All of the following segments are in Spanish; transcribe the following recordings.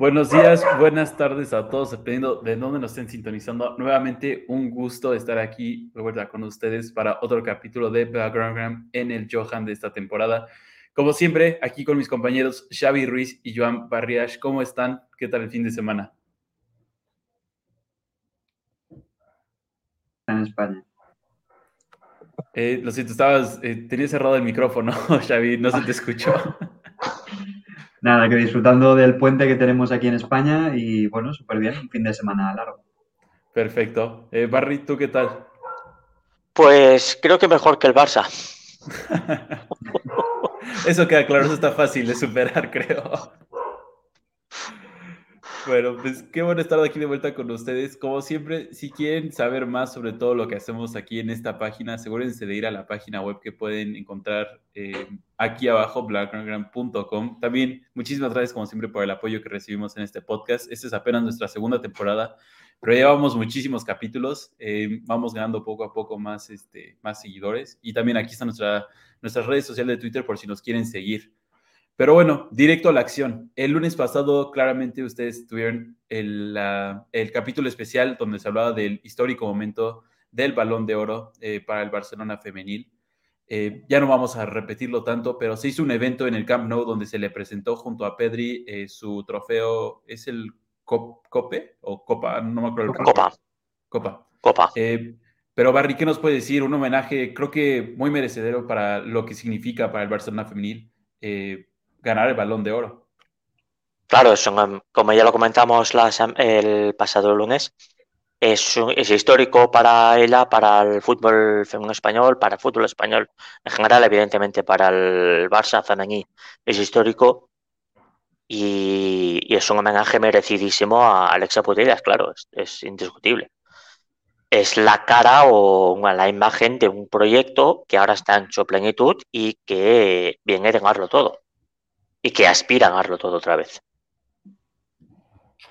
Buenos días, buenas tardes a todos, dependiendo de dónde nos estén sintonizando. Nuevamente, un gusto estar aquí de vuelta con ustedes para otro capítulo de Background en el Johan de esta temporada. Como siempre, aquí con mis compañeros Xavi Ruiz y Joan Barriash. ¿Cómo están? ¿Qué tal el fin de semana? En España. Eh, lo siento, estabas, eh, tenía cerrado el micrófono, Xavi, no se te escuchó. Nada, que disfrutando del puente que tenemos aquí en España y bueno, súper bien, un fin de semana largo. Perfecto. Eh, Barry, ¿tú qué tal? Pues creo que mejor que el Barça. eso queda claro, eso está fácil de superar, creo. Bueno, pues qué bueno estar aquí de vuelta con ustedes. Como siempre, si quieren saber más sobre todo lo que hacemos aquí en esta página, asegúrense de ir a la página web que pueden encontrar eh, aquí abajo, blackground.com. También muchísimas gracias como siempre por el apoyo que recibimos en este podcast. Esta es apenas nuestra segunda temporada, pero llevamos muchísimos capítulos. Eh, vamos ganando poco a poco más, este, más seguidores. Y también aquí está nuestra, nuestras redes sociales de Twitter por si nos quieren seguir. Pero bueno, directo a la acción. El lunes pasado, claramente, ustedes tuvieron el, capítulo especial donde se hablaba del histórico momento del balón de oro eh, para el Barcelona femenil. Eh, ya no vamos a repetirlo tanto, pero se hizo un evento en el Camp Nou donde se le presentó junto a Pedri eh, su trofeo, ¿es el COPE o Copa? No me acuerdo. Copa. Copa. Copa. pero Barry, ¿qué nos puede decir? Un homenaje, creo que muy merecedero para lo que significa para el Barcelona femenil ganar el balón de oro. Claro, como ya lo comentamos el pasado lunes, es, histórico para ella, para el fútbol femenino español, para el fútbol español en general, evidentemente para el Barça femenino es histórico y, es un homenaje merecidísimo a Alexa Putellas, claro, es, indiscutible. Es la cara o la imagen de un proyecto que ahora está en su plenitud y que viene a ganarlo todo y que aspira a ganarlo todo otra vez.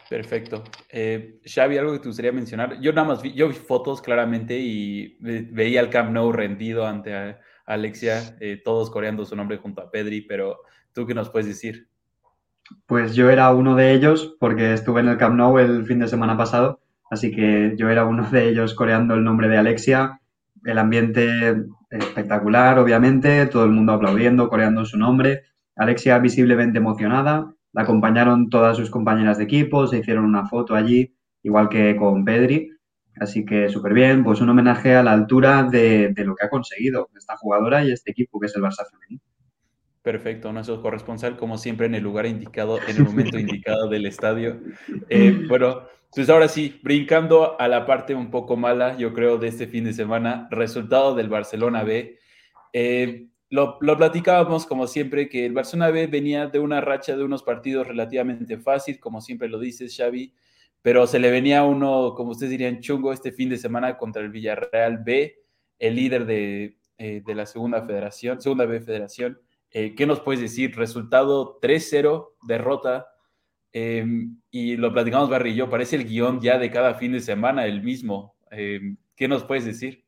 Perfecto. Eh, Xavi, algo que te gustaría mencionar. Yo nada más vi, yo vi fotos claramente y veía al Camp Nou rendido ante Alexia, eh, todos coreando su nombre junto a Pedri, pero ¿tú qué nos puedes decir? Pues yo era uno de ellos porque estuve en el Camp Nou el fin de semana pasado, así que yo era uno de ellos coreando el nombre de Alexia. El ambiente espectacular, obviamente, todo el mundo aplaudiendo, coreando su nombre Alexia visiblemente emocionada, la acompañaron todas sus compañeras de equipo, se hicieron una foto allí, igual que con Pedri. Así que súper bien, pues un homenaje a la altura de, lo que ha conseguido esta jugadora y este equipo que es el Barça femenino. Perfecto, nuestro corresponsal, como siempre, en el lugar indicado, en el momento indicado del estadio. Eh, bueno, pues ahora sí, brincando a la parte un poco mala, yo creo, de este fin de semana, resultado del Barcelona B. Eh, lo, platicábamos como siempre, que el Barcelona B venía de una racha de unos partidos relativamente fácil, como siempre lo dices, Xavi, pero se le venía uno, como ustedes dirían, chungo este fin de semana contra el Villarreal B, el líder de, eh, la segunda federación, segunda B federación. Eh, ¿Qué nos puedes decir? Resultado 3-0, derrota. Em, y lo platicamos Barry y yo, parece el guion ya de cada fin de semana el mismo. Em, ¿Qué nos puedes decir?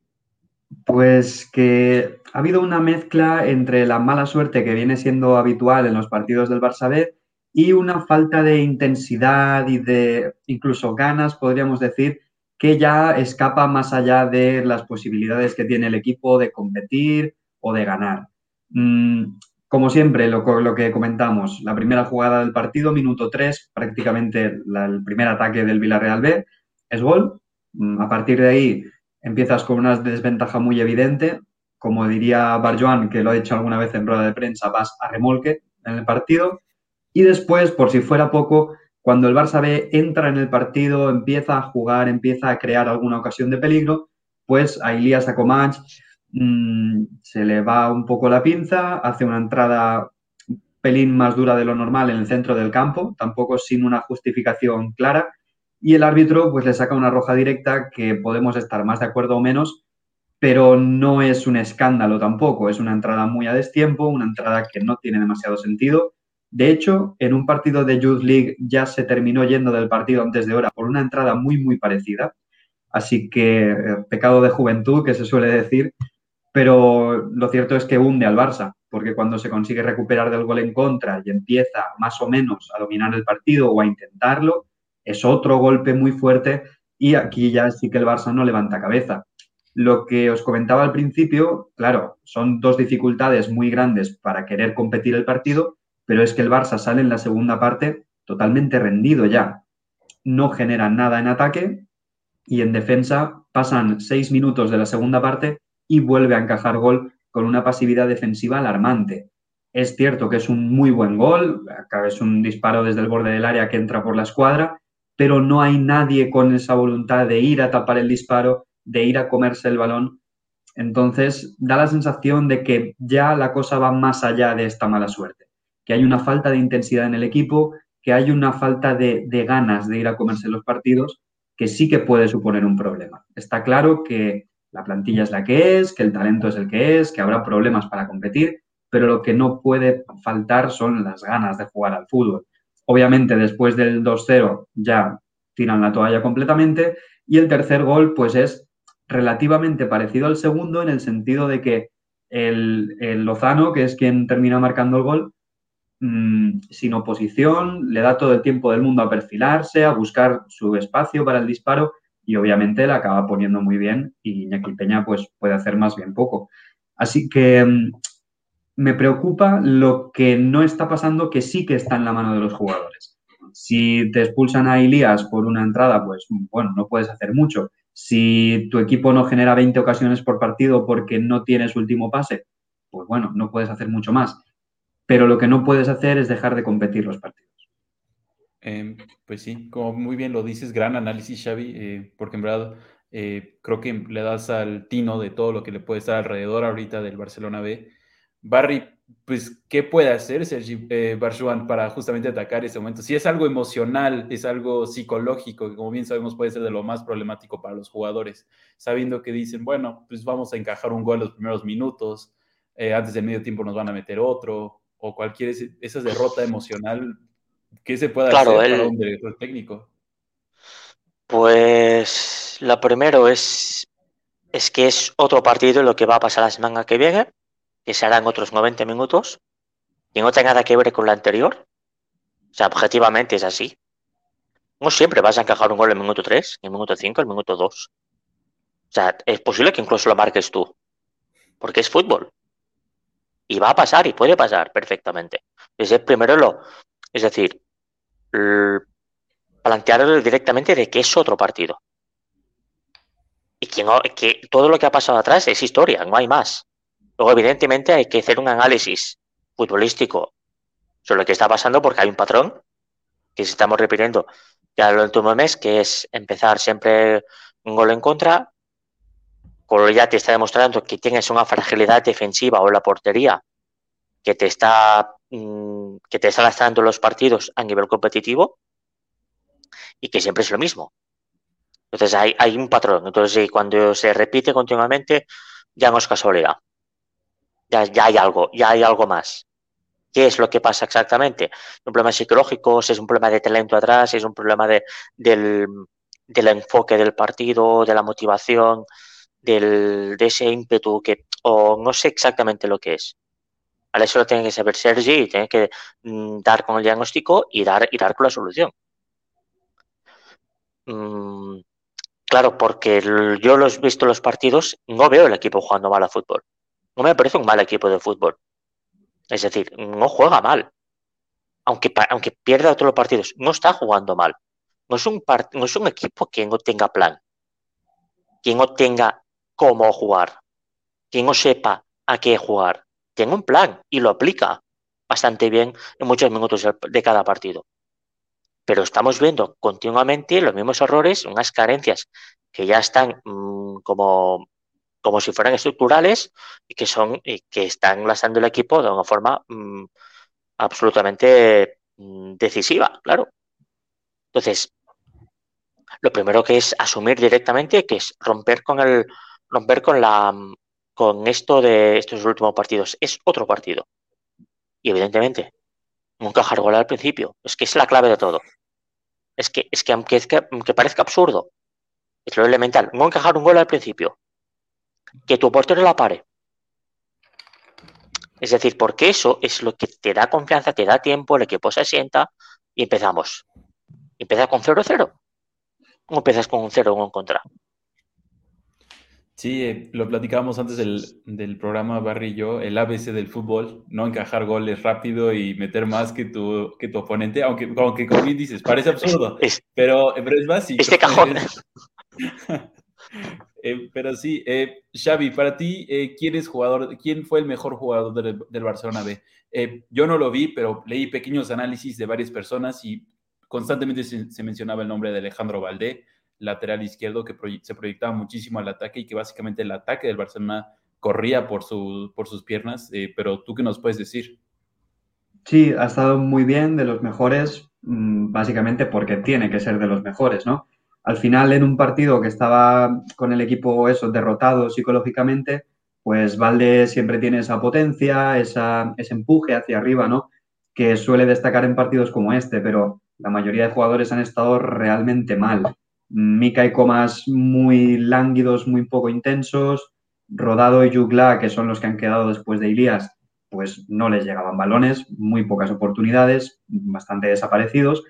Pues que ha habido una mezcla entre la mala suerte que viene siendo habitual en los partidos del Barça B y una falta de intensidad y de incluso ganas, podríamos decir, que ya escapa más allá de las posibilidades que tiene el equipo de competir o de ganar. Mm, como siempre, lo, que comentamos, la primera jugada del partido, minuto 3, prácticamente el primer ataque del Villarreal B, es gol. Mm, a partir de ahí, empiezas con una desventaja muy evidente, como diría Barjoan, que lo ha dicho alguna vez en rueda de prensa, vas a remolque en el partido. Y después, por si fuera poco, cuando el Barça B entra en el partido, empieza a jugar, empieza a crear alguna ocasión de peligro, pues a Ilias Akomach mmm, se le va un poco la pinza, hace una entrada un pelín más dura de lo normal en el centro del campo, tampoco sin una justificación clara, y el árbitro pues le saca una roja directa que podemos estar más de acuerdo o menos, pero no es un escándalo tampoco, es una entrada muy a destiempo, una entrada que no tiene demasiado sentido. De hecho, en un partido de Youth League ya se terminó yendo del partido antes de hora por una entrada muy, muy parecida. Así que eh, pecado de juventud, que se suele decir. pero lo cierto es que hunde al Barça, porque cuando se consigue recuperar del gol en contra y empieza más o menos a dominar el partido o a intentarlo, es otro golpe muy fuerte y aquí ya sí que el Barça no levanta cabeza. Lo que os comentaba al principio, claro, son dos dificultades muy grandes para querer competir el partido, pero es que el Barça sale en la segunda parte totalmente rendido ya. No genera nada en ataque y en defensa pasan seis minutos de la segunda parte y vuelve a encajar gol con una pasividad defensiva alarmante. Es cierto que es un muy buen gol, es un disparo desde el borde del área que entra por la escuadra, pero no hay nadie con esa voluntad de ir a tapar el disparo, de ir a comerse el balón. Entonces da la sensación de que ya la cosa va más allá de esta mala suerte, que hay una falta de intensidad en el equipo, que hay una falta de, ganas de ir a comerse los partidos, que sí que puede suponer un problema. Está claro que la plantilla es la que es, que el talento es el que es, que habrá problemas para competir, pero lo que no puede faltar son las ganas de jugar al fútbol. Obviamente, después del 2-0 ya tiran la toalla completamente y el tercer gol pues es relativamente parecido al segundo en el sentido de que el, Lozano, que es quien termina marcando el gol, mm, sin oposición, le da todo el tiempo del mundo a perfilarse, a buscar su espacio para el disparo y obviamente la acaba poniendo muy bien y Iñaki Peña pues puede hacer más bien poco. Así que mm, me preocupa lo que no está pasando, que sí que está en la mano de los jugadores. Si te expulsan a Ilías por una entrada, pues bueno, no puedes hacer mucho. Si tu equipo no genera 20 ocasiones por partido porque no tienes último pase, pues bueno, no puedes hacer mucho más. Pero lo que no puedes hacer es dejar de competir los partidos. Em, pues sí, como muy bien lo dices, gran análisis, Xavi, eh, porque en verdad eh, creo que le das al tino de todo lo que le puede estar alrededor ahorita del Barcelona B. Barry, pues, ¿qué puede hacer Sergi eh, Barjuan para justamente atacar ese momento? Si es algo emocional, es algo psicológico, que como bien sabemos puede ser de lo más problemático para los jugadores, sabiendo que dicen, bueno, pues vamos a encajar un gol en los primeros minutos, antes del medio tiempo nos van a meter otro, o cualquier esa derrota emocional ¿Qué se puede hacer para un director técnico? Pues lo primero es, es que es otro partido lo que va a pasar la semana que viene, que serán otros 90 minutos, y no tiene nada que ver con lo anterior. O sea, objetivamente es así. No siempre vas a encajar un gol en el minuto 3, en el minuto 5, en el minuto 2. O sea, es posible que incluso lo marques tú, porque es fútbol. Y va a pasar y puede pasar perfectamente. Es el primero lo, es decir, plantear directamente de que es otro partido. Y que, que todo lo que ha pasado atrás es historia, no hay más. Luego, evidentemente, hay que hacer un análisis futbolístico sobre lo que está pasando porque hay un patrón que estamos repitiendo ya lo último mes, que es empezar siempre un gol en contra, ya te está demostrando que tienes una fragilidad defensiva o la portería que te está mm, que te está lastrando los partidos a nivel competitivo y que siempre es lo mismo. Entonces hay, hay un patrón. Entonces cuando se repite continuamente, ya no es casualidad. Ya, hay algo, ya hay algo más. ¿Qué es lo que pasa exactamente? ¿Un problema psicológico? ¿Es un problema de talento atrás? ¿Es un problema de, del, enfoque del partido, de la motivación, de ese ímpetu que, o no sé exactamente lo que es. Eso lo tiene que saber Sergi tiene que mm, dar con el diagnóstico y dar, y dar con la solución. Mm, claro, porque yo los he visto los partidos, no veo el equipo jugando mal a fútbol. No me parece un mal equipo de fútbol. Es decir, no juega mal. Aunque, aunque pierda todos los partidos, no está jugando mal. No es, un no es un equipo que no tenga plan, que no tenga cómo jugar, que no sepa a qué jugar tiene un plan y lo aplica bastante bien en muchos minutos de cada partido. Pero estamos viendo continuamente los mismos errores, unas carencias que ya están mm, como, como si fueran estructurales y que son y que están lastrando el equipo de una forma mm, absolutamente mm, decisiva, claro. Entonces, lo primero que es asumir directamente que es romper con el romper con la con esto de estos últimos partidos. Es otro partido. Y evidentemente, no encajar gol al principio. Es que es la clave de todo. Es que, es que aunque, parezca absurdo, es lo elemental. No encajar un gol al principio. Que tu portero la pare. Es decir, porque eso es lo que te da confianza, te da tiempo, el equipo se sienta y empezamos. Empieza con 0-0. ¿Cómo empiezas con un 0 o un contra? Sí, eh, lo platicábamos antes del, programa Barry y yo, el ABC del fútbol, no encajar goles rápido y meter más que tu, que tu oponente, aunque, aunque como bien dices, parece absurdo, pero, pero, es básico. Este cajón. Eh, pero sí, eh, Xavi, para ti, eh, ¿quién es jugador, quién fue el mejor jugador del, Barcelona B? yo no lo vi, pero leí pequeños análisis de varias personas y constantemente se, mencionaba el nombre de Alejandro Valdé, lateral izquierdo, que se proyectaba muchísimo al ataque y que básicamente el ataque del Barcelona corría por, su, por sus piernas. pero tú qué nos puedes decir? Sí, ha estado muy bien, de los mejores, mm, básicamente porque tiene que ser de los mejores, ¿no? Al final en un partido que estaba con el equipo eso, derrotado psicológicamente, pues Valde siempre tiene esa potencia, esa, ese empuje hacia arriba, ¿no? Que suele destacar en partidos como este, pero la mayoría de jugadores han estado realmente mal. Mika y Comas muy lánguidos, muy poco intensos. Rodado y Jugla, que son los que han quedado después de Ilias, pues no les llegaban balones, muy pocas oportunidades, bastante desaparecidos.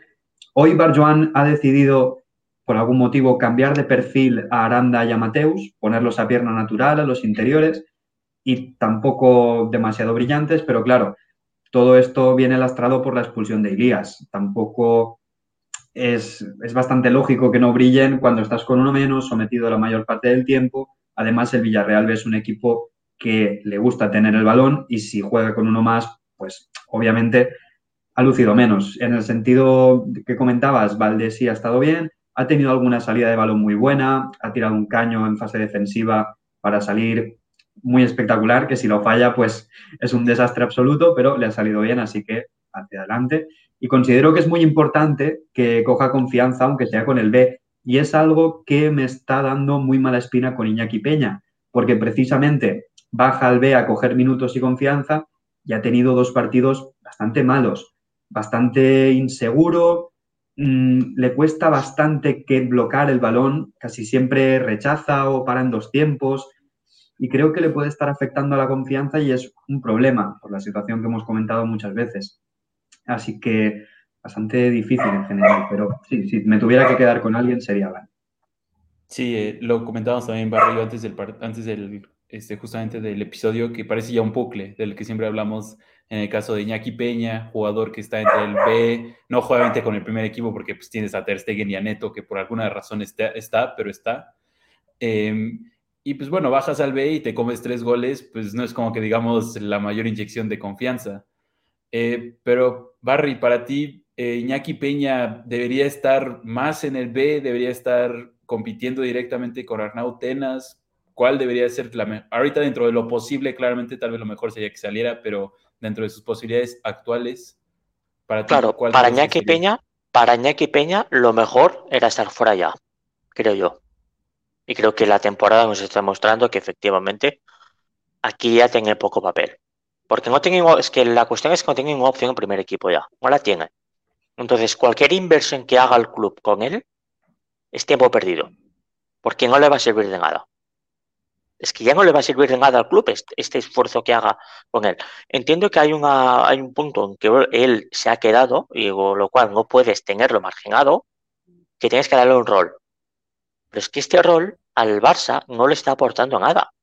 Hoy Barjoan ha decidido por algún motivo cambiar de perfil a Aranda y a Mateus, ponerlos a pierna natural, a los interiores, y tampoco demasiado brillantes, pero claro, todo esto viene lastrado por la expulsión de Ilías. Tampoco es, es, bastante lógico que no brillen cuando estás con uno menos, sometido la mayor parte del tiempo. Además, el Villarreal es un equipo que le gusta tener el balón y si juega con uno más, pues obviamente ha lucido menos. En el sentido que comentabas, Valdés sí ha estado bien, ha tenido alguna salida de balón muy buena, ha tirado un caño en fase defensiva para salir muy espectacular, que si lo falla, pues es un desastre absoluto, pero le ha salido bien, así que hacia adelante. Y considero que es muy importante que coja confianza, aunque sea con el B, y es algo que me está dando muy mala espina con Iñaki Peña, porque precisamente baja al B a coger minutos y confianza y ha tenido dos partidos bastante malos, bastante inseguro, Mm, le cuesta bastante que bloquear el balón, casi siempre rechaza o para en dos tiempos y creo que le puede estar afectando a la confianza y es un problema por la situación que hemos comentado muchas veces. Así que bastante difícil en general, pero sí, si me tuviera que quedar con alguien sería Van. Sí, eh, lo comentábamos también Barrio antes del, antes del este, justamente del episodio que parece ya un bucle del que siempre hablamos en el caso de Iñaki Peña, jugador que está entre el B, no obviamente con el primer equipo porque pues tienes a Ter Stegen y a Neto que por alguna razón está, está pero está. Em, y pues bueno, bajas al B y te comes tres goles, pues no es como que digamos la mayor inyección de confianza. Eh, pero Barry, para ti, eh, Iñaki Peña debería estar más en el B, debería estar compitiendo directamente con Arnau Tenas. ¿Cuál debería ser la Ahorita dentro de lo posible, claramente tal vez lo mejor sería que saliera, pero dentro de sus posibilidades actuales? Para claro, para Iñaki Peña, para Iñaki Peña lo mejor era estar fuera ya, creo yo. Y creo que la temporada nos está mostrando que efectivamente aquí ya tiene poco papel. Porque no tiene, es que la cuestión es que no tiene ninguna opción en primer equipo ya, no la tiene. Entonces, cualquier inversión que haga el club con él es tiempo perdido, porque no le va a servir de nada es que ya no le va a servir de nada al club este, esfuerzo que haga con él. Entiendo que hay, hay un punto en que él se ha quedado, y lo cual no puedes tenerlo marginado, que tienes que darle un rol. Pero es que este rol al Barça no le está aportando nada.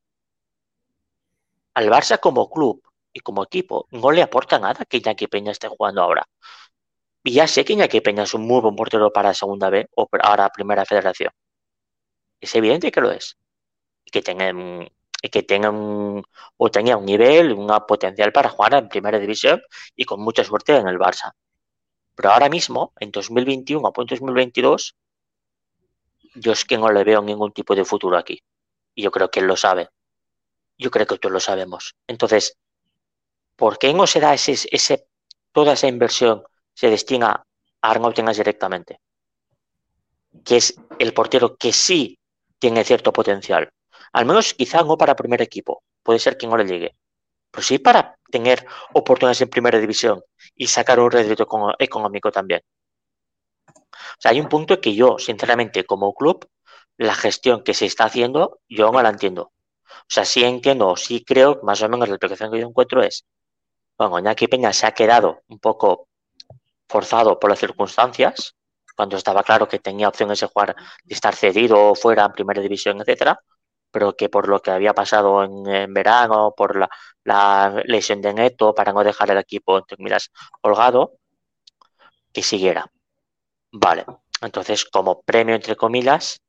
Al Barça como club y como equipo no le aporta nada que Iñaki Peña esté jugando ahora. Y ya sé que Iñaki Peña es un muy buen portero para Segunda B o para Primera Federación. Es evidente que lo es que tengan que tengan o tenía un nivel, una potencial para jugar en primera división y con mucha suerte en el Barça. Pero ahora mismo, en 2021 o en 2022, yo es que no le veo ningún tipo de futuro aquí. Y yo creo que él lo sabe. Yo creo que todos lo sabemos. Entonces, ¿por qué no se da ese, ese toda esa inversión se destina a Arnaud Tengas directamente? Que es el portero que sí tiene cierto potencial. Al menos quizá no para primer equipo, puede ser que no le llegue, pero sí para tener oportunidades en primera división y sacar un rédito económico también. O sea, hay un punto que yo, sinceramente, como club, la gestión que se está haciendo, yo no la entiendo. O sea, sí entiendo, sí creo, más o menos la explicación que yo encuentro es, bueno, Iñaki Peña se ha quedado un poco forzado por las circunstancias, cuando estaba claro que tenía opciones de jugar, de estar cedido fuera en primera división, etcétera, pero que por lo que había pasado en, verano, por la, lesión de Neto, para no dejar el equipo, entre miras, holgado, que siguiera. Vale, entonces como premio, entre comillas,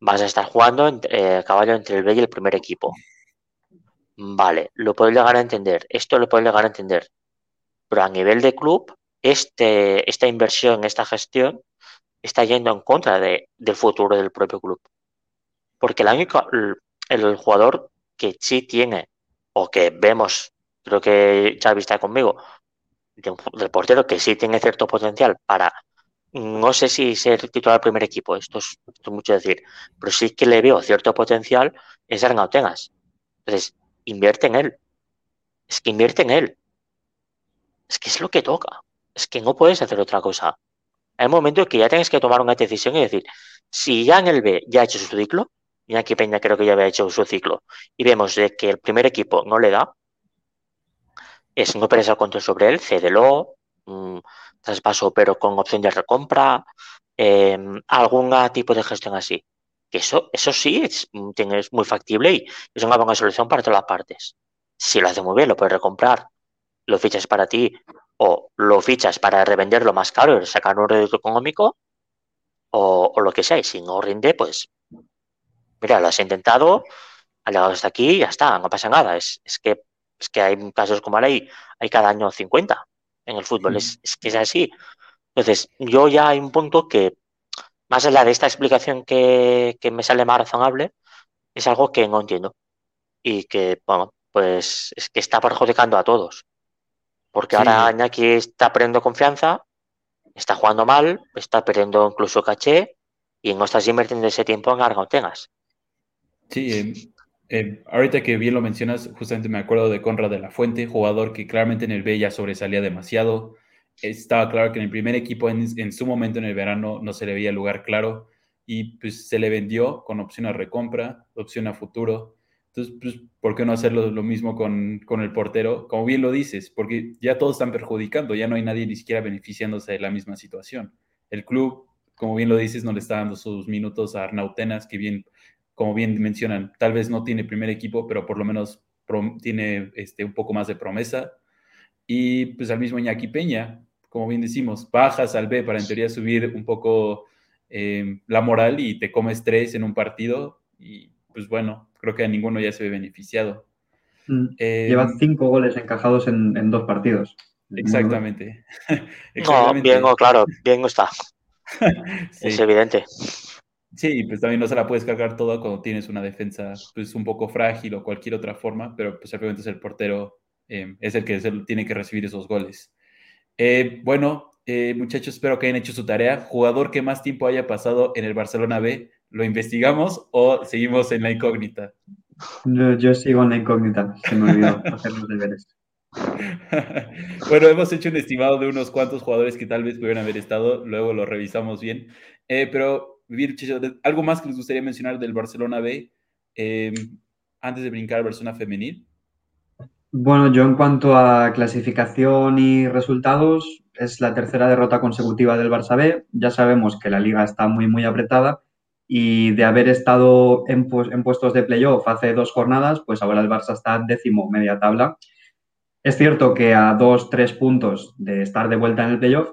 vas a estar jugando eh, caballo entre el B y el primer equipo. Vale, lo puedo llegar a entender, esto lo puedo llegar a entender, pero a nivel de club, este, esta inversión, esta gestión, está yendo en contra de, del futuro del propio club. Porque el, único, el, jugador que sí tiene, o que vemos, creo que ya está conmigo, del portero que sí tiene cierto potencial para, no sé si ser titular del primer equipo, esto es, mucho decir, pero sí que le veo cierto potencial, es Arnautenas. Entonces, invierte en él. Es que invierte en él. Es que es lo que toca. Es que no puedes hacer otra cosa. Hay un momento en que ya tienes que tomar una decisión y decir, si ya en el B ya ha hecho su ciclo, Iñaki Peña creo que ya había hecho su ciclo, y vemos de que el primer equipo no le da, es no perder el control sobre él, cédelo, mm, traspaso pero con opción de recompra, em, algún tipo de gestión así. Que eso, eso sí es, mm, es muy factible y es una buena solución para todas las partes. Si lo hace muy bien, lo puedes recomprar, lo fichas para ti o lo fichas para revenderlo más caro y sacar un rédito económico o, o, lo que sea. Y si no rinde, pues mira, lo has intentado, ha llegado hasta aquí y ya está, no pasa nada. Es, es, que, es que hay casos como ahora hay, hay cada año 50 en el fútbol, es, es, que es así. Entonces, yo ya hay un punto que, más allá de esta explicación que, que me sale más razonable, es algo que no entiendo y que, bueno, pues es que está perjudicando a todos. Porque ahora Añaki está perdiendo confianza, está jugando mal, está perdiendo incluso caché y no estás invirtiendo ese tiempo en argautenas. Sí, eh, eh, ahorita que bien lo mencionas, justamente me acuerdo de Conrad de la Fuente, jugador que claramente en el B ya sobresalía demasiado. Estaba claro que en el primer equipo, en, su momento en el verano, no se le veía lugar claro y pues se le vendió con opción a recompra, opción a futuro. Entonces, pues, ¿por qué no hacerlo lo mismo con, con, el portero? Como bien lo dices, porque ya todos están perjudicando, ya no hay nadie ni siquiera beneficiándose de la misma situación. El club, como bien lo dices, no le está dando sus minutos a Arnautenas, que bien como bien mencionan, tal vez no tiene primer equipo, pero por lo menos tiene este, un poco más de promesa. Y pues al mismo Iñaki Peña, como bien decimos, bajas al B para en teoría subir un poco eh, la moral y te comes tres en un partido y pues bueno, creo que a ninguno ya se ve beneficiado. Mm. Eh, Lleva cinco goles encajados en, dos partidos. Exactamente. No, bien, claro, bien está. Es evidente. Sí, pues también no se la puedes cargar todo cuando tienes una defensa pues un poco frágil o cualquier otra forma, pero pues simplemente es el portero, eh, es el que tiene que recibir esos goles. Eh, bueno, eh, muchachos, espero que hayan hecho su tarea. Jugador que más tiempo haya pasado en el Barcelona B, ¿lo investigamos o seguimos en la incógnita? Yo, sigo en la incógnita, se me olvidó hacer los deberes. bueno, hemos hecho un estimado de unos cuantos jugadores que tal vez pudieran haber estado, luego lo revisamos bien, pero vivir, ¿algo más que les gustaría mencionar del Barcelona B em, antes de brincar al Barcelona femenil? Bueno, yo en cuanto a clasificación y resultados, es la tercera derrota consecutiva del Barça B. Ya sabemos que la liga está muy, muy apretada y de haber estado en, puestos de playoff hace dos jornadas, pues ahora el Barça está décimo media tabla. Es cierto que a dos, tres puntos de estar de vuelta en el playoff,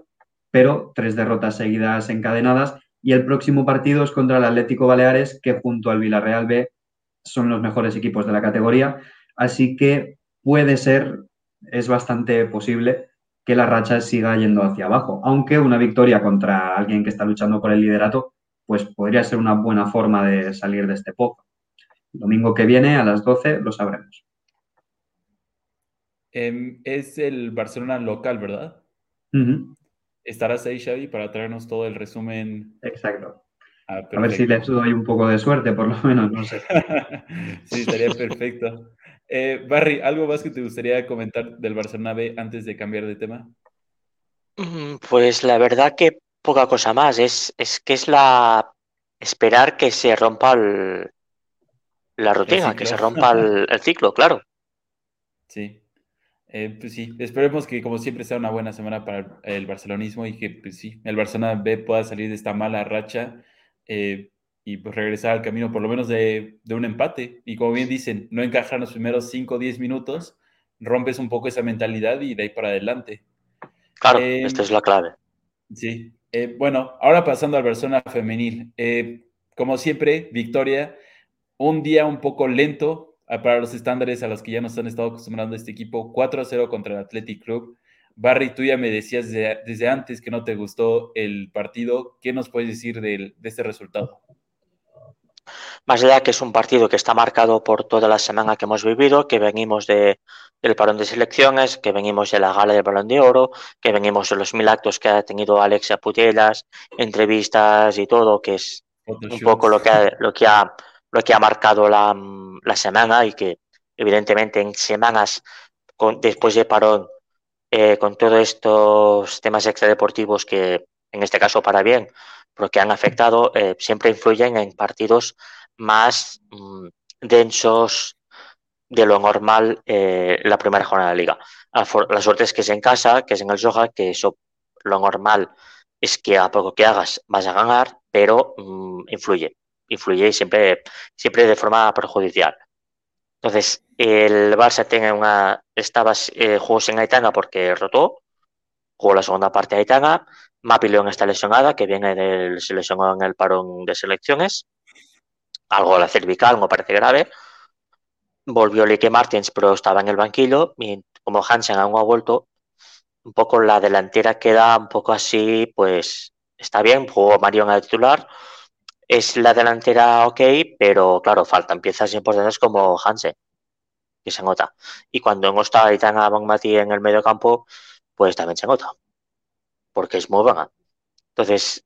pero tres derrotas seguidas encadenadas y el próximo partido es contra el Atlético Baleares, que junto al Villarreal B son los mejores equipos de la categoría. Así que puede ser, es bastante posible que la racha siga yendo hacia abajo. Aunque una victoria contra alguien que está luchando por el liderato, pues podría ser una buena forma de salir de este pozo. El domingo que viene a las 12 lo sabremos. Em, es el Barcelona local, ¿verdad? Estarás ahí, Xavi, para traernos todo el resumen. Exacto. Ah, a ver si le doy un poco de suerte, por lo menos, no sé. sí, estaría perfecto. Eh, Barry, ¿algo más que te gustaría comentar del Barcelona B antes de cambiar de tema? Mm, pues la verdad que poca cosa más. Es, es que es la esperar que se rompa la rutina, que se rompa el, ciclo, claro. Sí. Eh, pues sí, esperemos que como siempre sea una buena semana para el barcelonismo y que pues sí, el Barcelona B pueda salir de esta mala racha eh, y pues regresar al camino por lo menos de, un empate. Y como bien dicen, no encajar los primeros 5 o 10 minutos, rompes un poco esa mentalidad y de ahí para adelante. Claro, eh, esta es la clave. Sí, bueno, ahora pasando al Barcelona femenil. como siempre, victoria, un día un poco lento para los estándares a los que ya nos han estado acostumbrando este equipo, 4 a 0 contra el Athletic Club. Barry, tú ya me decías desde, antes que no te gustó el partido. ¿Qué nos puedes decir de, este resultado? Más allá que es un partido que está marcado por toda la semana que hemos vivido, que venimos de, del parón de selecciones, que venimos de la gala del balón de oro, que venimos de los mil actos que ha tenido Alexia Putellas, entrevistas y todo, que es un poco lo que lo que ha lo que ha marcado la, la semana y que evidentemente en semanas con, después de parón, eh, con todos estos temas extradeportivos que en este caso para bien, pero que han afectado, eh, siempre influyen en partidos más mm, densos de lo normal eh, la primera jornada de liga. La, suerte es que es en casa, que es en el Soja, que eso lo normal es que a poco que hagas vas a ganar, pero mm, influye influye siempre, siempre de forma perjudicial. Entonces, el Barça tiene una, estaba eh, juegos en Aitana porque rotó, jugó la segunda parte Aitana, Mapi León está lesionada, que viene del, se en el parón de selecciones, algo la cervical, no parece grave. Volvió Lique Martins, pero estaba en el banquillo, y como Hansen aún ha vuelto, un poco la delantera queda un poco así, pues está bien, jugó Marion a titular, es la delantera ok, pero claro, faltan piezas importantes como Hansen, que se nota. Y cuando no está Aitana Bonmati en el medio campo, pues también se nota, porque es muy buena. Entonces,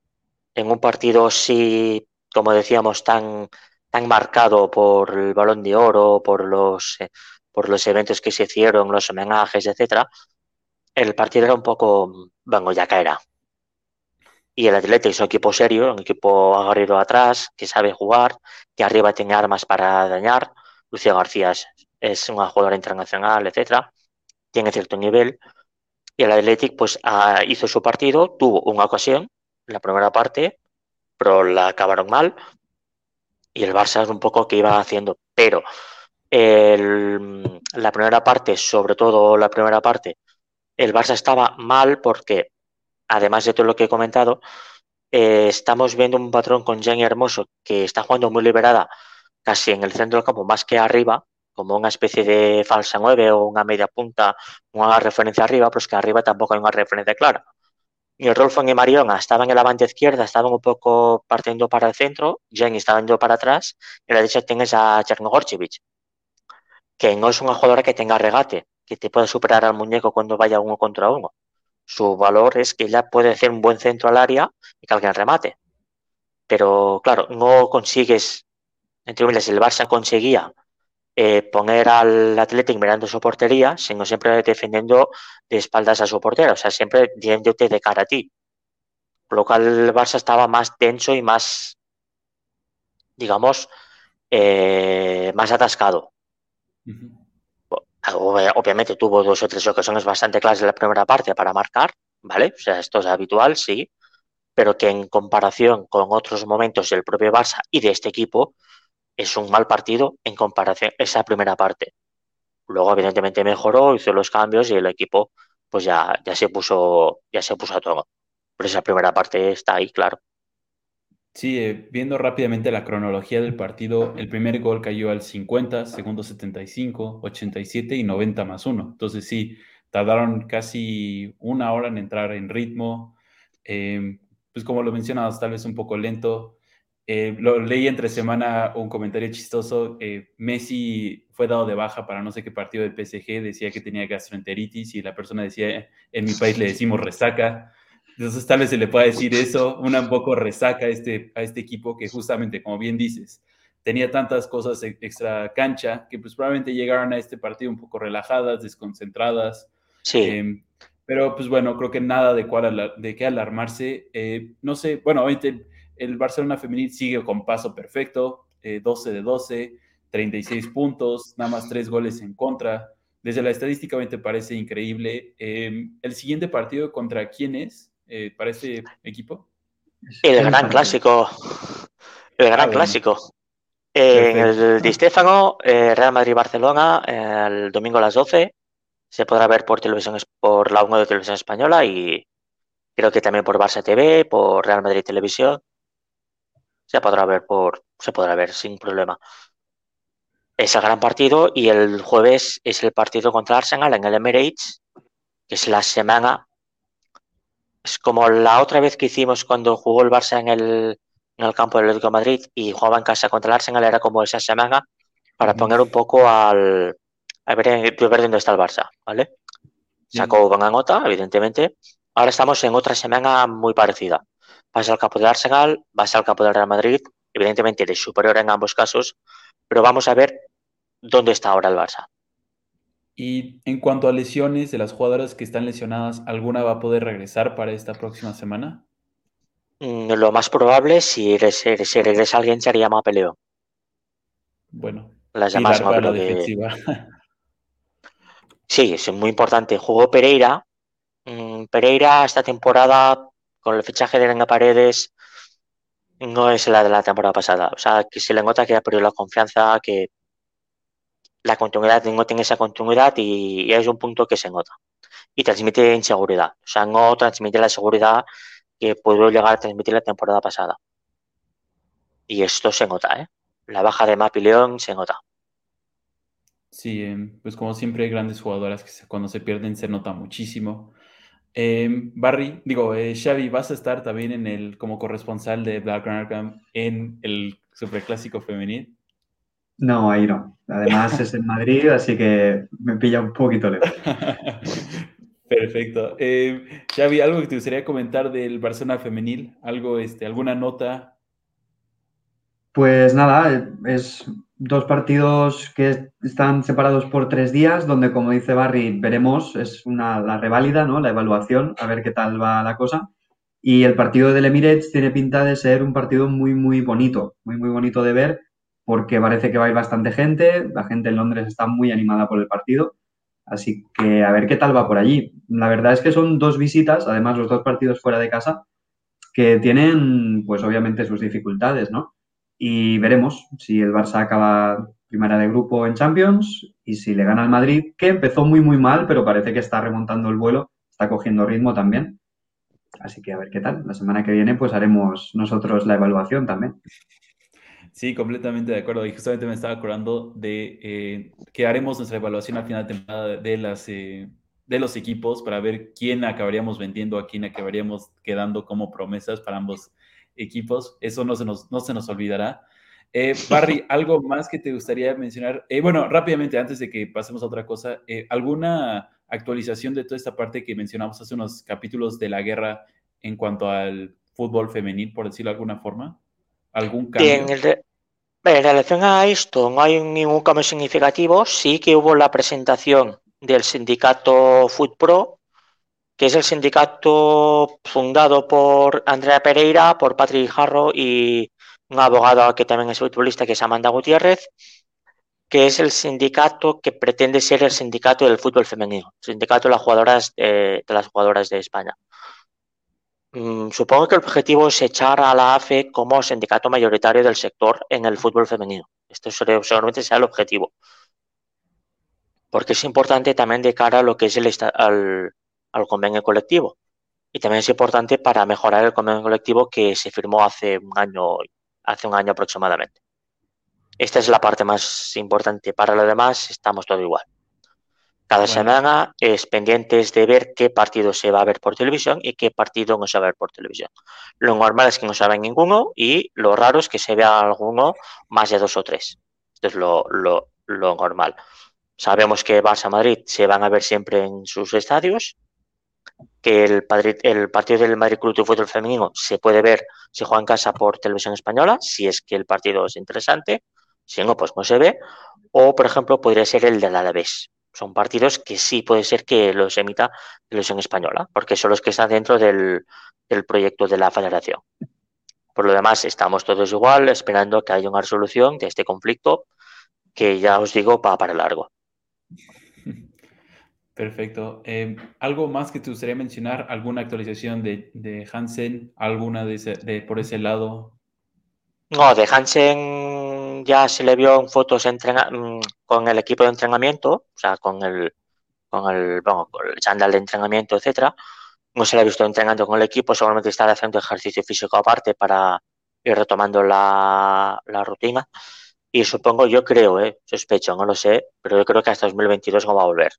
en un partido sí, como decíamos, tan, tan marcado por el balón de oro, por los, eh, por los eventos que se hicieron, los homenajes, etcétera, el partido era un poco, bueno, ya caerá, y el Atlético es un equipo serio, un equipo agarrido atrás, que sabe jugar, que arriba tiene armas para dañar. Lucía García es, una jugadora internacional, etcétera. Tiene cierto nivel. Y el Atlético pues hizo su partido, tuvo una ocasión la primera parte, pero la acabaron mal. Y el Barça es un poco que iba haciendo. Pero la primera parte, sobre todo la primera parte, el Barça estaba mal porque además de todo lo que he comentado, eh, estamos viendo un patrón con Jenny Hermoso que está jugando muy liberada casi en el centro del campo más que arriba, como una especie de falsa 9 o una media punta, una referencia arriba, pero es que arriba tampoco hay una referencia clara. Y Rolfo y Mariona estaban en la banda izquierda, estaban un poco partiendo para el centro, Jenny estaba yendo para atrás, y a la derecha tienes a Chernogorchevich, que no es una jugadora que tenga regate, que te pueda superar al muñeco cuando vaya uno contra uno. Su valor es que ella puede hacer un buen centro al área y que alguien remate. Pero claro, no consigues, entre comillas, el Barça conseguía eh, poner al Athletic mirando su portería, sino siempre defendiendo de espaldas a su portero, o sea, siempre yéndote de cara a ti. Por lo cual el Barça estaba más tenso y más, digamos, eh, más atascado. Obviamente tuvo dos o tres ocasiones bastante claras en la primera parte para marcar, ¿vale? O sea, esto es habitual, sí, pero que en comparación con otros momentos del propio Barça y de este equipo, es un mal partido en comparación esa primera parte. Luego, evidentemente, mejoró, hizo los cambios y el equipo, pues ya, ya se puso, ya se puso a todo. Pero esa primera parte está ahí, claro. Sí, eh, viendo rápidamente la cronología del partido, el primer gol cayó al 50, segundo 75, 87 y 90 más uno. Entonces sí, tardaron casi una hora en entrar en ritmo. Em, pues como lo mencionabas, tal vez un poco lento. Eh, lo leí entre semana un comentario chistoso. Eh, Messi fue dado de baja para no sé qué partido del PSG, decía que tenía gastroenteritis y la persona decía, en mi país le decimos resaca. Entonces tal vez se le pueda decir eso, una un poco resaca a este, a este equipo que justamente, como bien dices, tenía tantas cosas e, extra cancha que pues probablemente llegaron a este partido un poco relajadas, desconcentradas. Sí. Em, pero pues bueno, creo que nada de, cual, de qué alarmarse. Eh, no sé, bueno, obviamente el Barcelona femenil sigue con paso perfecto, 12 eh, de 12, 36 puntos, nada más 3 goles en contra. desde la estadística me parece increíble. Em, ¿El siguiente partido contra quién es eh, para este equipo? El gran clásico. El gran ah, clásico. En el Di Stefano, eh, Real Madrid-Barcelona, el domingo a las 12. Se podrá ver por televisión por la 1 de televisión española y creo que también por Barça TV, por Real Madrid Televisión. Se podrá ver por, se podrá ver sin problema. Es el gran partido y el jueves es el partido contra Arsenal en el Emirates, que es la semana. Es como la otra vez que hicimos cuando jugó el Barça en el, en el campo del Atlético de Madrid y jugaba en casa contra el Arsenal, era como esa semana para poner un poco al. a ver, ver dónde está el Barça, ¿vale? Sacó buena nota, evidentemente. Ahora estamos en otra semana muy parecida. Vas al campo del Arsenal, vas al campo del Real Madrid, evidentemente eres superior en ambos casos, pero vamos a ver dónde está ahora el Barça. Y en cuanto a lesiones de las jugadoras que están lesionadas, ¿alguna va a poder regresar para esta próxima semana? Mm, lo más probable, si, si regresa alguien, sería Mapeleo. Bueno, las demás Sí, es muy importante. Jugó Pereira. Mm, Pereira esta temporada, con el fichaje de Elena Paredes, no es la de la temporada pasada. O sea, que se le nota que ha perdido la confianza, que la continuidad no tiene esa continuidad y, es un punto que se nota. Y transmite inseguridad. O sea, no transmite la seguridad que pudo llegar a transmitir la temporada pasada. Y esto se nota, ¿eh? La baja de Mapi León se nota. Sí, em, pues como siempre hay grandes jugadoras que cuando se pierden se nota muchísimo. Em, Barry, digo, eh, Xavi, vas a estar también en el como corresponsal de Black Arkham en el Superclásico Femenil. No, ahí no. Además es en Madrid, así que me pilla un poquito lejos. Perfecto. Eh, Xavi, ¿algo que te gustaría comentar del Barcelona femenil? ¿Algo, este, alguna nota? Pues nada, es dos partidos que están separados por tres días, donde como dice Barry, veremos, es una, la reválida, ¿no? La evaluación, a ver qué tal va la cosa. Y el partido del Emirates tiene pinta de ser un partido muy, muy bonito, muy, muy bonito de ver, porque parece que va a ir bastante gente, la gente en Londres está muy animada por el partido Así que a ver qué tal va por allí. La verdad es que son dos visitas, además los dos partidos fuera de casa, que tienen, pues obviamente, sus dificultades, ¿no? Y veremos si el Barça acaba primera de grupo en Champions y si le gana al Madrid, que empezó muy, muy mal, pero parece que está remontando el vuelo, está cogiendo ritmo también. Así que a ver qué tal. La semana que viene, pues haremos nosotros la evaluación también. Sí, completamente de acuerdo. Y justamente me estaba acordando de eh, que haremos nuestra evaluación al final de temporada de, las, eh, de los equipos para ver quién acabaríamos vendiendo, a quién acabaríamos quedando como promesas para ambos equipos. Eso no se nos, no se nos olvidará. Eh, Barry, ¿algo más que te gustaría mencionar? bueno, rápidamente, antes de que pasemos a otra cosa, ¿alguna actualización de toda esta parte que mencionamos hace unos capítulos de la guerra en cuanto al fútbol femenil, por decirlo de alguna forma? ¿Algún cambio? En relación a esto, no hay ningún cambio significativo. Sí que hubo la presentación del sindicato FootPro, que es el sindicato fundado por Andrea Pereira, por Patrick Jarro y un abogado que también es futbolista, que es Amanda Gutiérrez, que es el sindicato que pretende ser el sindicato del fútbol femenino, el sindicato de las jugadoras de las jugadoras de España. Mm, supongo que el objetivo es echar a la AFE como sindicato mayoritario del sector en el fútbol femenino. Esto seguramente sea el objetivo. Porque es importante también de cara a lo que es el al, convenio colectivo. Y también es importante para mejorar el convenio colectivo que se firmó hace un año, hace un año aproximadamente. Esta es la parte más importante. Para lo demás, estamos todo igual. Cada semana es pendientes de ver qué partido se va a ver por televisión y qué partido no se va a ver por televisión. Lo normal es que no se vea ninguno y lo raro es que se vea alguno más de dos o tres. Esto es lo, normal. Sabemos que Barça Madrid se van a ver siempre en sus estadios, que el, el partido del Madrid Club de Fútbol Femenino se puede ver, si juega en casa por televisión española, si es que el partido es interesante, si no, pues no se ve, o por ejemplo podría ser el del Alavés, son partidos que sí puede ser que los emita Televisión Española, porque son los que están dentro del, proyecto de la federación. Por lo demás, estamos todos igual, esperando que haya una resolución de este conflicto que ya os digo va para largo. Perfecto. Em, ¿Algo más que te gustaría mencionar? ¿Alguna actualización de, Hansen? ¿Alguna de, por ese lado? No, de Hansen ya se le vio en fotos mm, con el equipo de entrenamiento, o sea, con el, con el, bueno, con el chándal de entrenamiento, etcétera. No se le ha visto entrenando con el equipo, seguramente está haciendo ejercicio físico aparte para ir retomando la, rutina. Y supongo, yo creo, eh, sospecho, no lo sé, pero yo creo que hasta 2022 no va a volver.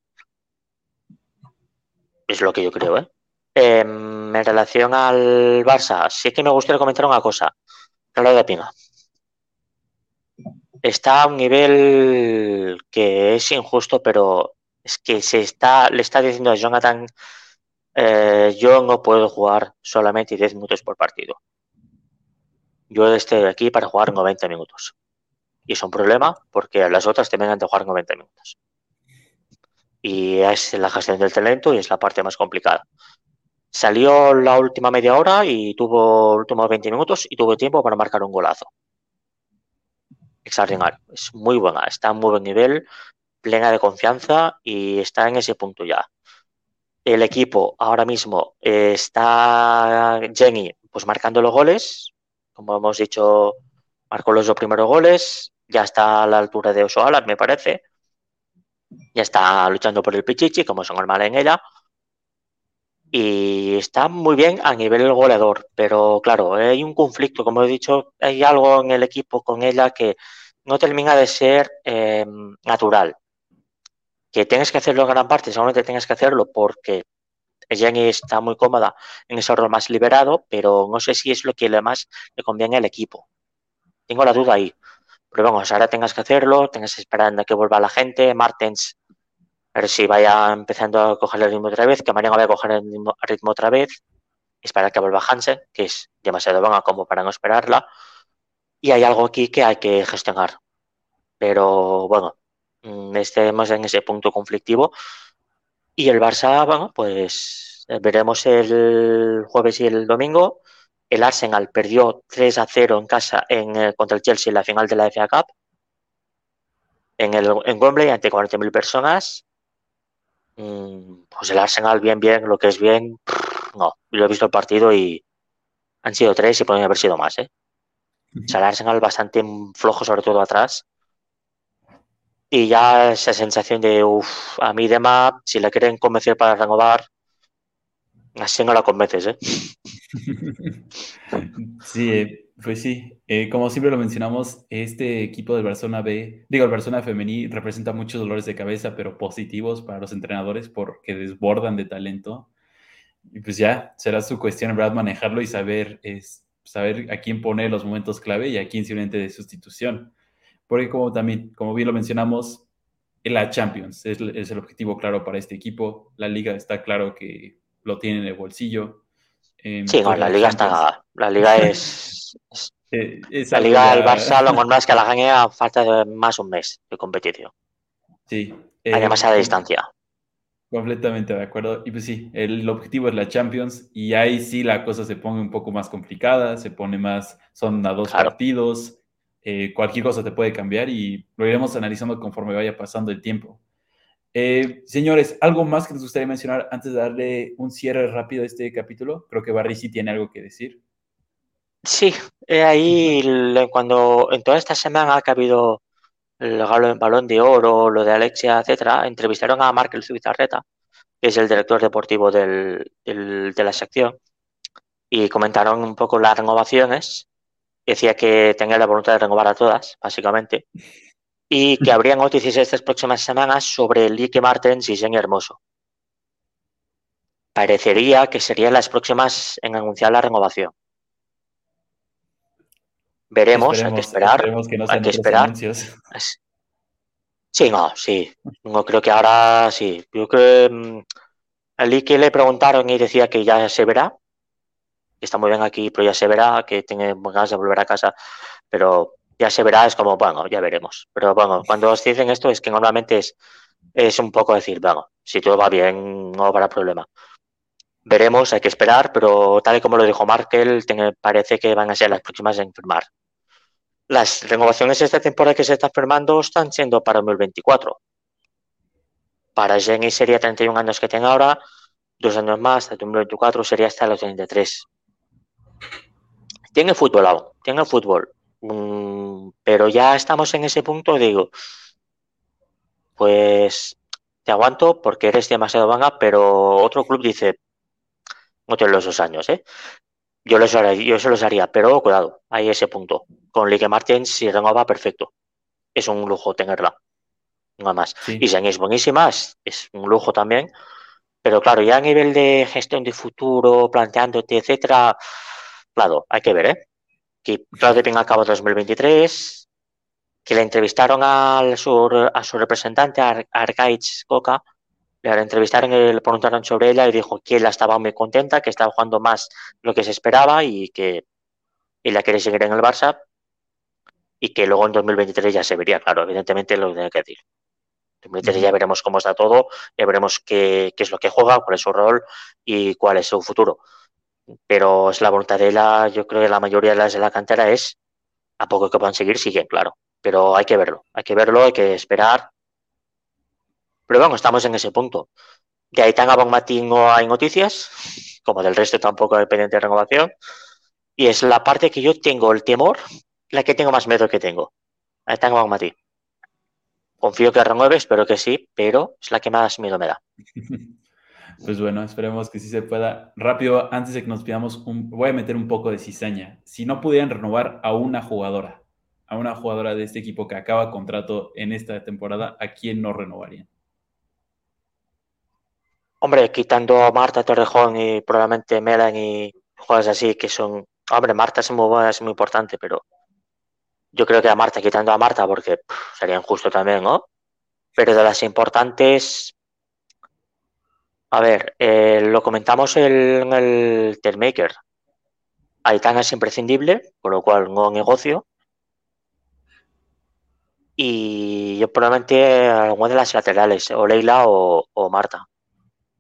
Es lo que yo creo, ¿eh? Em, en relación al Barça, sí que me gustaría comentar una cosa. De Pina. Está a un nivel que es injusto, pero es que se está, le está diciendo a Jonathan, eh, yo no puedo jugar solamente 10 minutos por partido. Yo estoy aquí para jugar 90 minutos. Y es un problema porque las otras te vengan de jugar 90 minutos y es la gestión del talento y es la parte más complicada. Salió la última media hora y tuvo los últimos 20 minutos y tuvo tiempo para marcar un golazo. Extraordinario. Es muy buena, está en muy buen nivel, plena de confianza y está en ese punto ya. El equipo ahora mismo está Jenny pues marcando los goles, como hemos dicho, marcó los dos primeros goles, ya está a la altura de Osoala, me parece ya está luchando por el Pichichi, como es normal en ella. Y está muy bien a nivel goleador, pero claro, hay un conflicto, como he dicho, hay algo en el equipo con ella que no termina de ser em, natural. Que tienes que hacerlo en gran parte, seguramente tienes que hacerlo porque Jenny está muy cómoda en ese rol más liberado, pero no sé si es lo que más le conviene al equipo. Tengo la duda ahí. Pero vamos, ahora tengas que hacerlo, tengas que esperar a que vuelva la gente, Martens, a ver si vaya empezando a coger el ritmo otra vez, que Mariano vaya a coger el ritmo, otra vez, esperar que vuelva Hansen, que es demasiado buena como para no esperarla, y hay algo aquí que hay que gestionar. Pero bueno, mm, estemos en ese punto conflictivo. Y el Barça, bueno, pues veremos el jueves y el domingo el Arsenal perdió 3 a 0 en casa en, eh, contra el Chelsea en la final de la FA Cup. En, el, en Wembley ante 40.000 personas. Mm, pues el Arsenal bien, bien, lo que es bien. no, yo he visto el partido y han sido tres y pueden haber sido más. ¿eh? O sea, el Arsenal bastante flojo, sobre todo atrás. Y ya esa sensación de, uff, a mí Dema, si le quieren convencer para renovar, así no la convences, ¿eh? Sí, eh, pues sí, eh, como siempre lo mencionamos, este equipo del Barcelona B, digo, el Barcelona Femení representa muchos dolores de cabeza, pero positivos para los entrenadores porque desbordan de talento. Y pues ya, será su cuestión, verdad, manejarlo y saber, es, saber a quién poner los momentos clave y a quién simplemente de sustitución. Porque como también, como bien lo mencionamos, la Champions es, es el objetivo claro para este equipo. La liga está claro que lo tiene en el bolsillo sí, la liga está. La liga es. Eh, la liga del Barça, lo más que la gane a falta de más un mes de competición. Sí. Hay eh, demasiada distancia. Completamente de acuerdo. Y pues sí, el objetivo es la Champions y ahí sí la cosa se pone un poco más complicada, se pone más, son a dos partidos, eh, cualquier cosa te puede cambiar y lo iremos analizando conforme vaya pasando el tiempo. Eh, señores, ¿algo más que les gustaría mencionar antes de darle un cierre rápido a este capítulo? Creo que Barry sí tiene algo que decir. Sí, ahí cuando en toda esta semana que ha habido el balón de oro, lo de Alexia, etcétera, entrevistaron a Markel Zubizarreta, que es el director deportivo de la sección, y comentaron un poco las renovaciones. Decía que tenía la voluntad de renovar a todas, básicamente y que habría noticias estas próximas semanas sobre Lique Martens y Jenny Hermoso. Parecería que serían las próximas en anunciar la renovación. Veremos, hay que esperar. hay que esperar. Sí, no, sí. No creo que ahora sí. Yo creo que mm, a Lique le preguntaron y decía que ya se verá. está muy bien aquí, pero ya se verá, que tiene ganas de volver a casa. Pero ya se verá, es como, bueno, ya veremos. Pero bueno, cuando os dicen esto es que normalmente es, es un poco decir, bueno, si todo va bien, no habrá problema. Veremos, hay que esperar, pero tal y como lo dijo Markel, parece que van a ser las próximas en firmar. Las renovaciones de esta temporada que se están firmando están siendo para 2024. para Jenny sería 31 años que tenga ahora, dos años más, hasta 2024 sería hasta los 33. Tiene fútbol aún, tiene fútbol, pero ya estamos en ese punto, digo, pues te aguanto porque eres demasiado vanga, pero otro club dice, no te los dos años, ¿eh? Yo, les haría, yo se los haría, pero cuidado, hay ese punto. Con Ligue Martins, si renova, perfecto. Es un lujo tenerla. Nada más. Y si es buenísima, es, un lujo también. Pero claro, ya a nivel de gestión de futuro, planteándote, etcétera, claro, hay que ver, ¿eh? Que Claudio a cabo 2023, que le entrevistaron al su, a su representante, a Coca, le entrevistaron y le preguntaron sobre ella y dijo que ella estaba muy contenta, que estaba jugando más lo que se esperaba y que ella quiere seguir en el Barça y que luego en 2023 ya se vería, claro, evidentemente lo tiene que decir. En 2023 ya veremos cómo está todo, ya veremos qué, qué, es lo que juega, cuál es su rol y cuál es su futuro. Pero es la voluntad de ella, yo creo que la mayoría de las de la cantera es, a poco que puedan seguir, siguen, claro. Pero hay que verlo, hay que verlo, hay que esperar pero bueno, estamos en ese punto. De Aitán a Bonmatín no hay noticias, como del resto tampoco hay pendiente de renovación. Y es la parte que yo tengo el temor, la que tengo más miedo que tengo. Aitán a Bonmatín. Confío que renueve, espero que sí, pero es la que más miedo me da. Pues bueno, esperemos que sí se pueda. Rápido, antes de que nos pidamos, un, voy a meter un poco de cizaña. Si no pudieran renovar a una jugadora, a una jugadora de este equipo que acaba contrato en esta temporada, ¿a quién no renovarían? Hombre, quitando a Marta Torrejón y probablemente Melan y jugadores así que son. Hombre, Marta es muy buena, es muy importante, pero yo creo que a Marta, quitando a Marta, porque sería injusto también, ¿no? Pero de las importantes. A ver, eh, lo comentamos en el Telmaker. Aitana es imprescindible, con lo cual no negocio. Y yo probablemente alguna de las laterales, o Leila o Marta.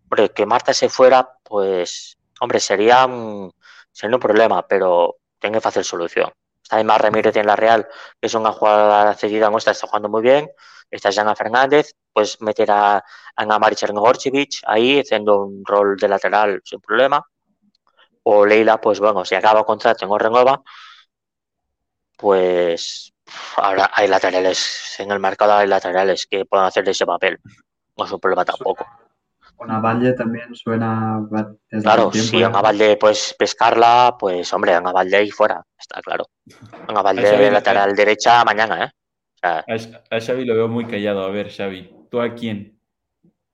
Hombre, que Marta se fuera, pues, hombre, sería un, sería un problema, pero tiene fácil solución. Está más Ramírez en la Real, que es una jugada cedida nuestra, está jugando muy bien. Está Jana Fernández, pues meter a Ana Mari ahí, haciendo un rol de lateral sin problema. O Leila, pues bueno, si acaba contrato en renueva, pues ahora hay laterales en el mercado, hay laterales que pueden hacer ese papel. No es un problema tampoco. Una Valle también suena. claro, si Ana Valle puedes pescarla, pues hombre, Ana Valle ahí fuera, está claro. Ana Valle lateral derecha mañana, ¿eh? A, Xavi lo veo muy callado. A ver, Xavi, ¿tú a quién?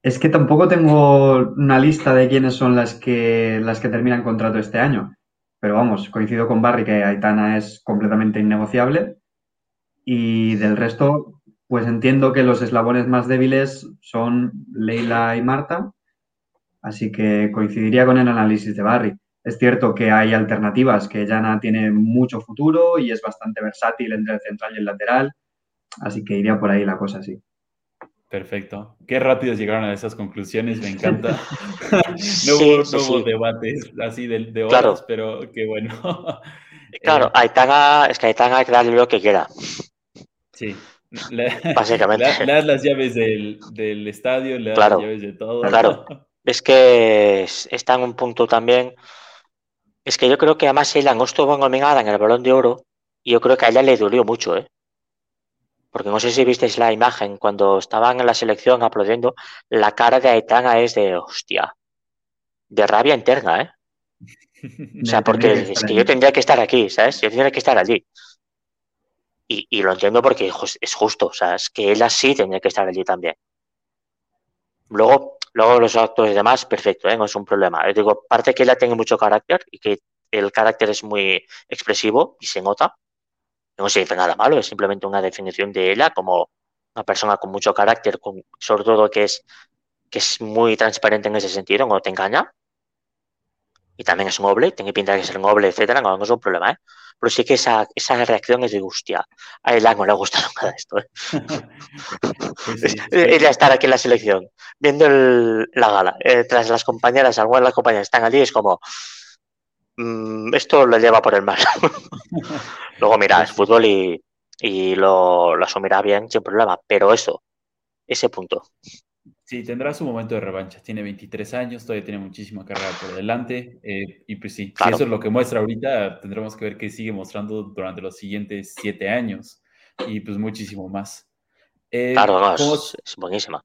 Es que tampoco tengo una lista de quiénes son las que, las que terminan contrato este año. Pero vamos, coincido con Barry que Aitana es completamente innegociable. Y del resto, pues entiendo que los eslabones más débiles son Leila y Marta, así que coincidiría con el análisis de Barry. Es cierto que hay alternativas, que Jana tiene mucho futuro y es bastante versátil entre el central y el lateral, así que iría por ahí la cosa así. Perfecto. Qué rápidos llegaron a esas conclusiones, me encanta. no, hubo, debates así de, horas, pero qué bueno. claro, eh, es que Aitana que darle lo que quiera. Sí, Básicamente. Le, das las llaves del, estadio, le das las llaves de todo. Claro. Es que está en un punto también. Es que yo creo que además ella no estuvo nominada en el balón de oro y yo creo que a ella le dolió mucho, ¿eh? Porque no sé si visteis la imagen cuando estaban en la selección aplaudiendo, la cara de Aitana es de hostia, de rabia interna, ¿eh? O sea, porque es que yo tendría que estar aquí, ¿sabes? Yo tendría que estar allí. Y, lo entiendo porque es justo, o sea, es que él así tendría que estar allí también. Luego, luego los actos y demás, perfecto, ¿eh? no es un problema. Yo digo, parte que ella tiene mucho carácter y que el carácter es muy expresivo y se nota. No se dice nada malo, es simplemente una definición de ella como una persona con mucho carácter, con, sobre todo que es, que es muy transparente en ese sentido, no te engaña. Y también es noble, tiene pinta de ser noble, etcétera, no, no es un problema, ¿eh? pero sí que esa, esa reacción es de hostia. A él no le ha gustado nada esto. ¿eh? pues estar aquí en la selección, viendo la gala, eh, tras las compañeras, algunas de las compañeras están allí, es como, mm, esto lo lleva por el mar. Luego mira, es fútbol y, y lo, lo, asumirá bien sin problema, pero eso, ese punto. Sí, tendrá su momento de revancha. Tiene 23 años, todavía tiene muchísima carrera por delante. Eh, y pues sí, si eso es lo que muestra ahorita, tendremos que ver qué sigue mostrando durante los siguientes siete años y pues muchísimo más. Eh, claro, es, buenísima.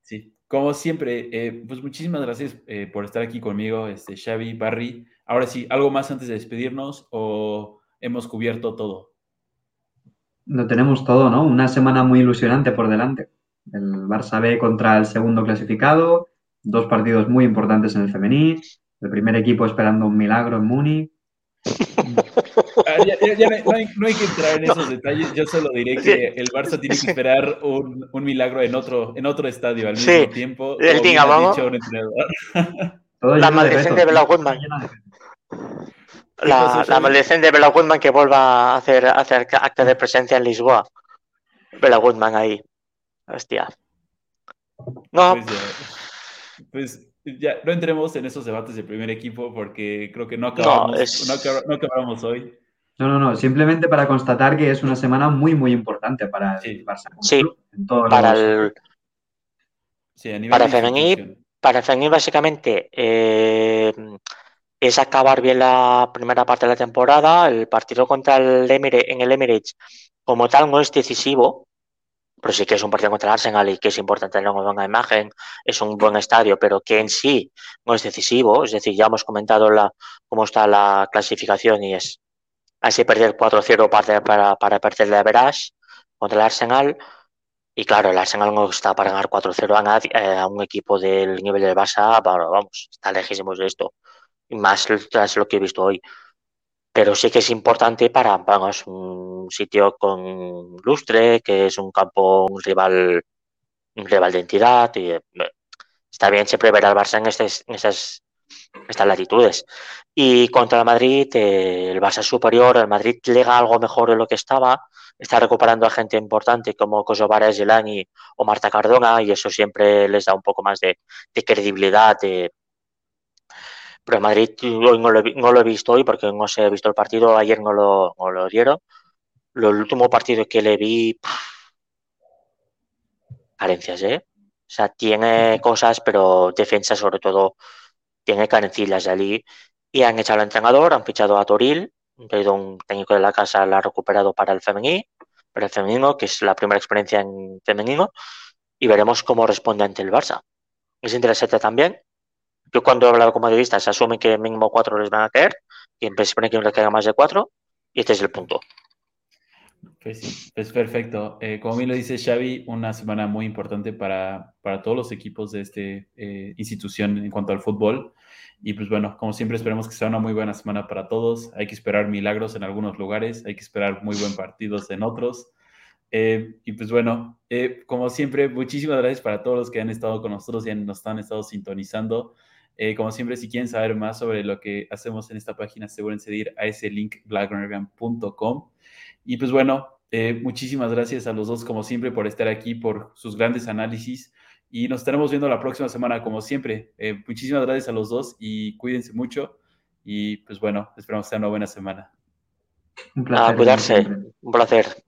Sí, como siempre, eh, pues muchísimas gracias por estar aquí conmigo, este, Xavi, Barry. Ahora sí, ¿algo más antes de despedirnos o hemos cubierto todo? Lo tenemos todo, ¿no? Una semana muy ilusionante por delante. El Barça B contra el segundo clasificado, dos partidos muy importantes en el femení, el primer equipo esperando un milagro en Muni. Ah, no, hay, que entrar en esos detalles, yo solo diré que el Barça tiene que esperar un, un milagro en otro, en otro estadio al mismo tiempo. El La maldición de Bela Goodman. La, la, maldición de Bela Goodman que vuelva a hacer, a hacer acta de presencia en Lisboa. Bela Goodman ahí. Hostia. No. Pues ya, no entremos en esos debates de primer equipo porque creo que no acabamos, no, acabamos hoy. No, no, no. Simplemente para constatar que es una semana muy, muy importante para el Barça. Sí, para el... para Femení, para básicamente eh, es acabar bien la primera parte de la temporada. El partido contra el Emirates, en el Emirates como tal no es decisivo, pero sí que es un partido contra el Arsenal y que es importante tener una buena imagen, es un buen estadio, pero que en sí no es decisivo, es decir, ya hemos comentado la, cómo está la clasificación y es así perder 4-0 para, para, para perder la Verage contra el Arsenal. Y claro, el Arsenal no está para ganar 4-0 eh, a, un equipo del nivel del Barça, vamos, está lejísimos de esto. Y más tras lo que he visto hoy pero sí que es importante para, vamos, un sitio con lustre, que es un campo, un rival, un rival de entidad, y eh, está bien siempre ver al Barça en, en esas, estas latitudes. Y contra el Madrid, eh, el Barça es superior, el Madrid lega algo mejor de lo que estaba, está recuperando a gente importante como Kosovar Zelani o Marta Cardona, y eso siempre les da un poco más de, de credibilidad, de, pero Madrid hoy no lo, he visto hoy porque no se ha visto el partido, ayer no lo, lo dieron. el último partido que le vi, carencias, ¿eh? O sea, tiene cosas, pero defensa sobre todo tiene carencias de allí. Y han echado al entrenador, han fichado a Toril, un técnico de la casa, la ha recuperado para el femenino, para el femenino, que es la primera experiencia en femenino, y veremos cómo responde ante el Barça. Es interesante también yo cuando he hablado con madridistas asume que mínimo cuatro les van a caer y en supone que no les caiga más de cuatro y este es el punto. Pues sí, pues perfecto. Eh, como bien lo dice Xavi, una semana muy importante para, para todos los equipos de esta eh, institución en cuanto al fútbol. Y pues bueno, como siempre esperemos que sea una muy buena semana para todos. Hay que esperar milagros en algunos lugares, hay que esperar muy buen partidos en otros. Eh, y pues bueno, como siempre, muchísimas gracias para todos los que han estado con nosotros y nos han estado sintonizando. Como siempre, si quieren saber más sobre lo que hacemos en esta página, asegúrense de ir a ese link blacknergan.com. Y pues bueno, eh, muchísimas gracias a los dos, como siempre, por estar aquí, por sus grandes análisis. Y nos estaremos viendo la próxima semana, como siempre. Eh, muchísimas gracias a los dos y cuídense mucho. Y pues bueno, esperamos que sea una buena semana. Un placer. A cuidarse. Un placer.